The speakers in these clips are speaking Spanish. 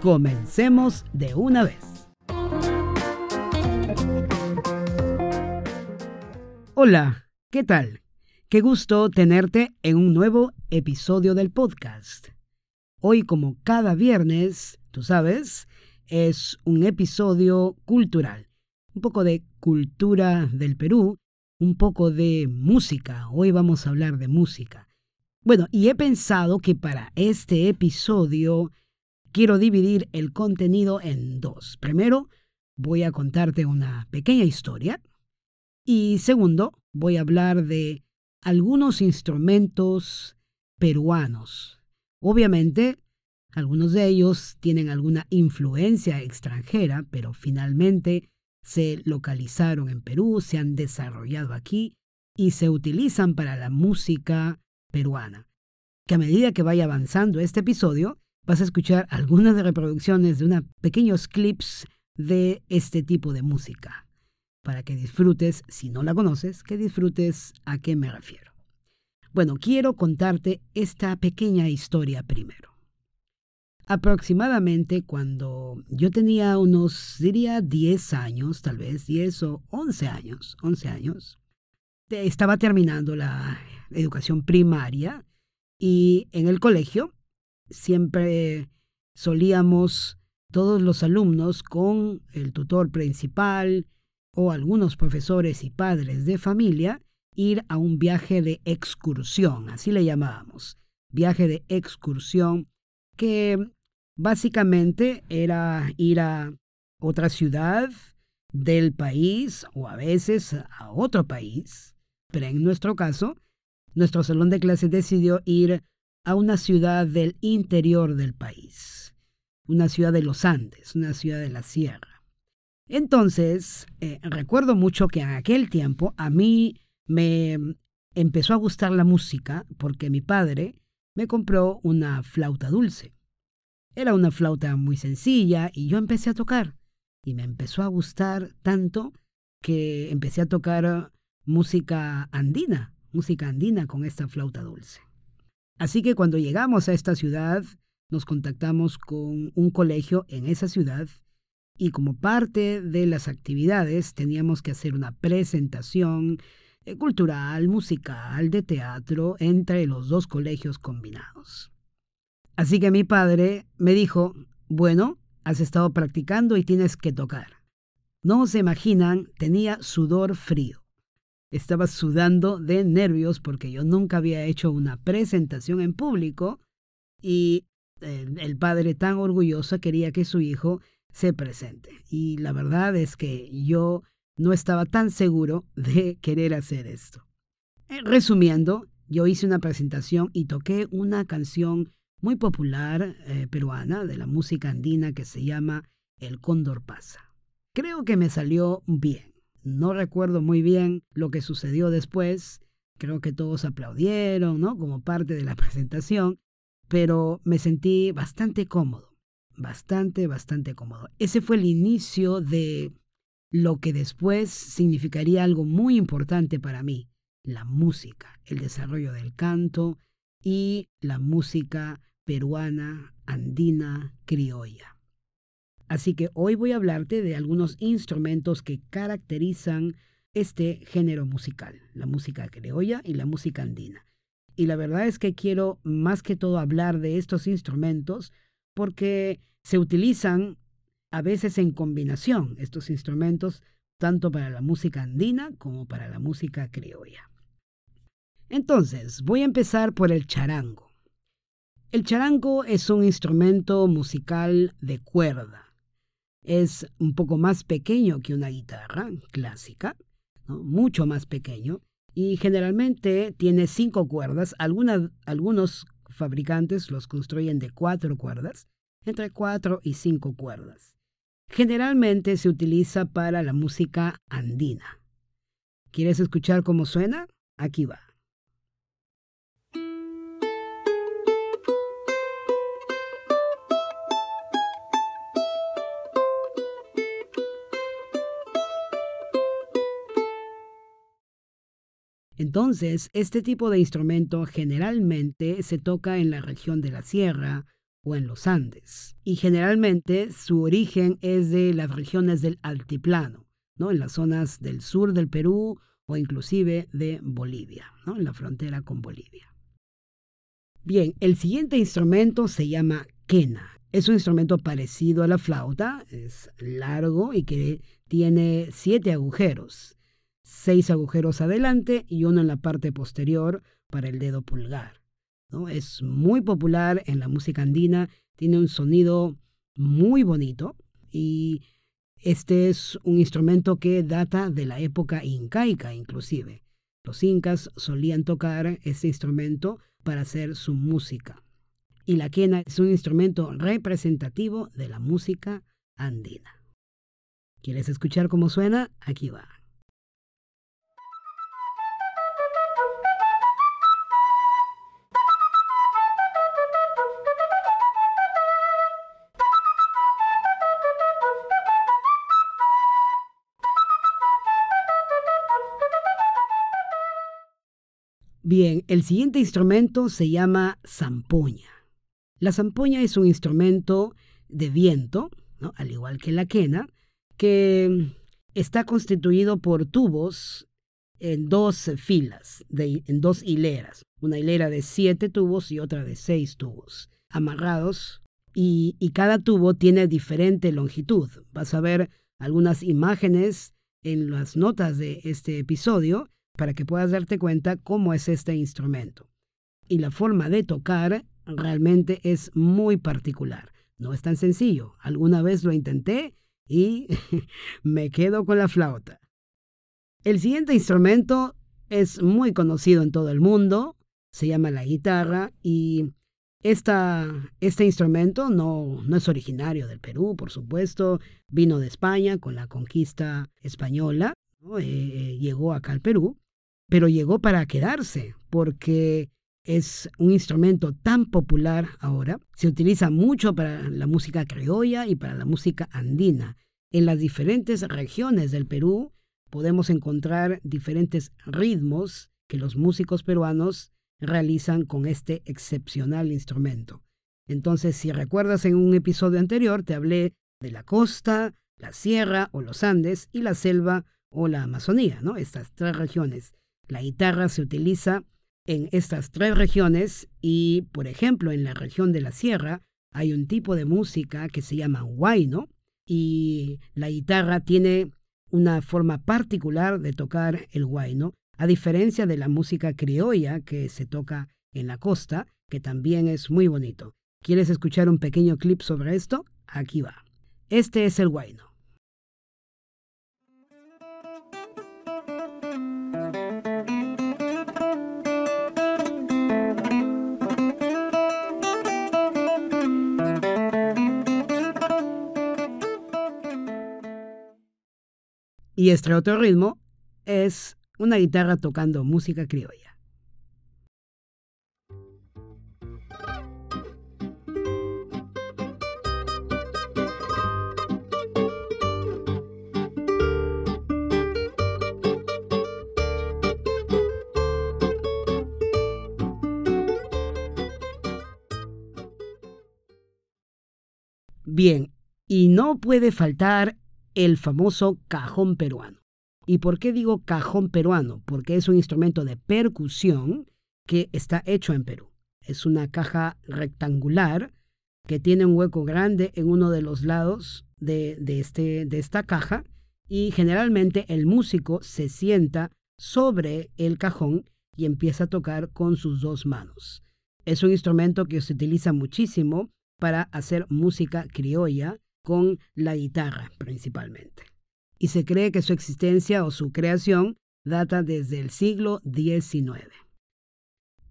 comencemos de una vez. Hola, ¿qué tal? Qué gusto tenerte en un nuevo episodio del podcast. Hoy, como cada viernes, tú sabes, es un episodio cultural. Un poco de cultura del Perú, un poco de música. Hoy vamos a hablar de música. Bueno, y he pensado que para este episodio quiero dividir el contenido en dos. Primero, voy a contarte una pequeña historia. Y segundo, voy a hablar de algunos instrumentos peruanos. Obviamente, algunos de ellos tienen alguna influencia extranjera, pero finalmente se localizaron en Perú, se han desarrollado aquí y se utilizan para la música peruana. Que a medida que vaya avanzando este episodio, vas a escuchar algunas reproducciones de unos pequeños clips de este tipo de música, para que disfrutes, si no la conoces, que disfrutes a qué me refiero. Bueno, quiero contarte esta pequeña historia primero. Aproximadamente cuando yo tenía unos, diría, 10 años, tal vez 10 o 11 años, 11 años, estaba terminando la educación primaria y en el colegio siempre solíamos todos los alumnos con el tutor principal o algunos profesores y padres de familia ir a un viaje de excursión, así le llamábamos, viaje de excursión, que básicamente era ir a otra ciudad del país o a veces a otro país, pero en nuestro caso, nuestro salón de clases decidió ir a una ciudad del interior del país, una ciudad de los Andes, una ciudad de la sierra. Entonces, eh, recuerdo mucho que en aquel tiempo a mí me empezó a gustar la música porque mi padre me compró una flauta dulce. Era una flauta muy sencilla y yo empecé a tocar. Y me empezó a gustar tanto que empecé a tocar música andina, música andina con esta flauta dulce. Así que cuando llegamos a esta ciudad, nos contactamos con un colegio en esa ciudad y como parte de las actividades teníamos que hacer una presentación eh, cultural, musical, de teatro entre los dos colegios combinados. Así que mi padre me dijo, bueno, has estado practicando y tienes que tocar. No se imaginan, tenía sudor frío. Estaba sudando de nervios porque yo nunca había hecho una presentación en público y eh, el padre tan orgulloso quería que su hijo se presente. Y la verdad es que yo no estaba tan seguro de querer hacer esto. Eh, resumiendo, yo hice una presentación y toqué una canción muy popular eh, peruana de la música andina que se llama El Cóndor pasa. Creo que me salió bien. No recuerdo muy bien lo que sucedió después. Creo que todos aplaudieron, ¿no? Como parte de la presentación. Pero me sentí bastante cómodo. Bastante, bastante cómodo. Ese fue el inicio de lo que después significaría algo muy importante para mí. La música, el desarrollo del canto y la música peruana, andina, criolla. Así que hoy voy a hablarte de algunos instrumentos que caracterizan este género musical, la música criolla y la música andina. Y la verdad es que quiero más que todo hablar de estos instrumentos porque se utilizan a veces en combinación estos instrumentos tanto para la música andina como para la música criolla. Entonces, voy a empezar por el charango. El charango es un instrumento musical de cuerda es un poco más pequeño que una guitarra clásica, mucho más pequeño, y generalmente tiene cinco cuerdas. algunos fabricantes los construyen de cuatro cuerdas. entre cuatro y cinco cuerdas. Generalmente se utiliza para la música andina. ¿Quieres escuchar cómo suena? Aquí va. Entonces, este tipo de instrumento generalmente se toca en la región de la sierra o en los Andes. Y generalmente su origen es de las regiones del altiplano, ¿no? en las zonas del sur del Perú o inclusive de Bolivia, ¿no? en la frontera con Bolivia. Bien, el siguiente instrumento se llama quena. Es un instrumento parecido a la flauta, es largo y que tiene siete agujeros seis agujeros adelante y uno en la parte posterior para el dedo pulgar. Es muy popular en la música andina, tiene un sonido muy bonito y este es un instrumento que data de la época incaica inclusive. Los incas solían tocar este instrumento para hacer su música. Y la quena es un instrumento representativo de la música andina. ¿Quieres escuchar cómo suena? Aquí va. El siguiente instrumento se llama zampoña. La zampoña es un instrumento de viento, al igual que la quena, que está constituido por tubos en dos filas, en dos hileras, una hilera de siete tubos y otra de seis tubos, amarrados, y, y cada tubo tiene diferente longitud. Vas a ver algunas imágenes en las notas de este episodio para que puedas darte cuenta cómo es este instrumento. Y la forma de tocar realmente es muy particular. No es tan sencillo. Alguna vez lo intenté y me quedo con la flauta. El siguiente instrumento es muy conocido en todo el mundo. Se llama la guitarra y esta, este instrumento no, no es originario del Perú, por supuesto. Vino de España con la conquista española. Eh, llegó acá al Perú pero llegó para quedarse porque es un instrumento tan popular ahora. Se utiliza mucho para la música criolla y para la música andina. En las diferentes regiones del Perú podemos encontrar diferentes ritmos que los músicos peruanos realizan con este excepcional instrumento. Entonces, si recuerdas en un episodio anterior, te hablé de la costa, la sierra o los Andes y la selva o la Amazonía, ¿no? Estas tres regiones. La guitarra se utiliza en estas tres regiones y, por ejemplo, en la región de la sierra hay un tipo de música que se llama huayno y la guitarra tiene una forma particular de tocar el huayno, a diferencia de la música criolla que se toca en la costa, que también es muy bonito. ¿Quieres escuchar un pequeño clip sobre esto? Aquí va. Este es el huayno. Y este otro ritmo es una guitarra tocando música criolla. Bien, y no puede faltar el famoso cajón peruano. ¿Y por qué digo cajón peruano? Porque es un instrumento de percusión que está hecho en Perú. Es una caja rectangular que tiene un hueco grande en uno de los lados de, este, de esta caja y generalmente el músico se sienta sobre el cajón y empieza a tocar con sus dos manos. Es un instrumento que se utiliza muchísimo para hacer música criolla con la guitarra principalmente. Y se cree que su existencia o su creación data desde el siglo XIX.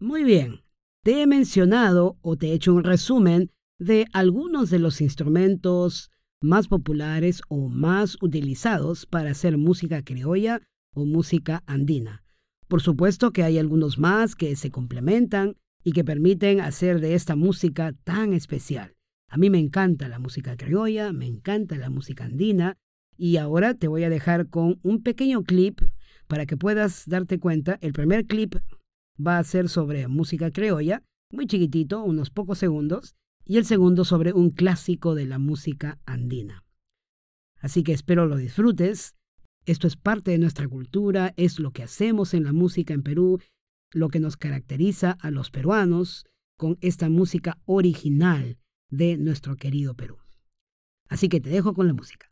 Muy bien, te he mencionado o te he hecho un resumen de algunos de los instrumentos más populares o más utilizados para hacer música criolla o música andina. Por supuesto que hay algunos más que se complementan y que permiten hacer de esta música tan especial. A mí me encanta la música criolla, me encanta la música andina y ahora te voy a dejar con un pequeño clip para que puedas darte cuenta. El primer clip va a ser sobre música criolla, muy chiquitito, unos pocos segundos, y el segundo sobre un clásico de la música andina. Así que espero lo disfrutes. Esto es parte de nuestra cultura, es lo que hacemos en la música en Perú, lo que nos caracteriza a los peruanos con esta música original de nuestro querido Perú. Así que te dejo con la música.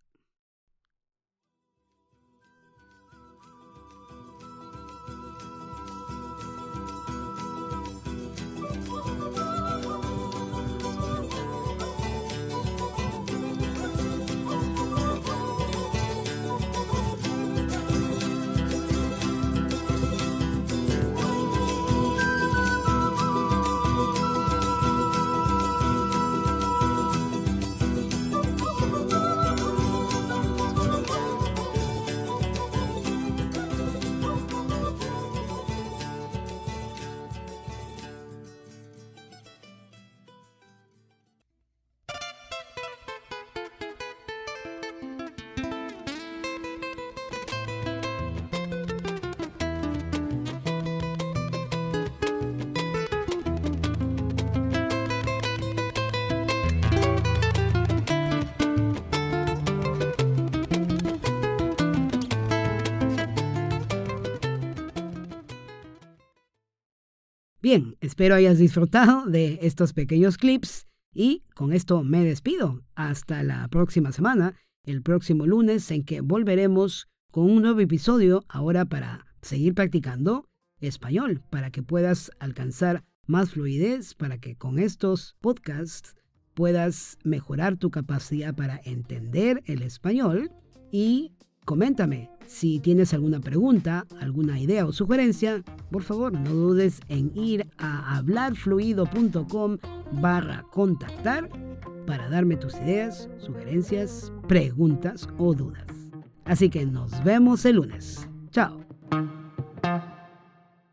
Bien, espero hayas disfrutado de estos pequeños clips y con esto me despido. Hasta la próxima semana, el próximo lunes en que volveremos con un nuevo episodio ahora para seguir practicando español, para que puedas alcanzar más fluidez, para que con estos podcasts puedas mejorar tu capacidad para entender el español y Coméntame si tienes alguna pregunta, alguna idea o sugerencia, por favor no dudes en ir a hablarfluido.com barra contactar para darme tus ideas, sugerencias, preguntas o dudas. Así que nos vemos el lunes. Chao.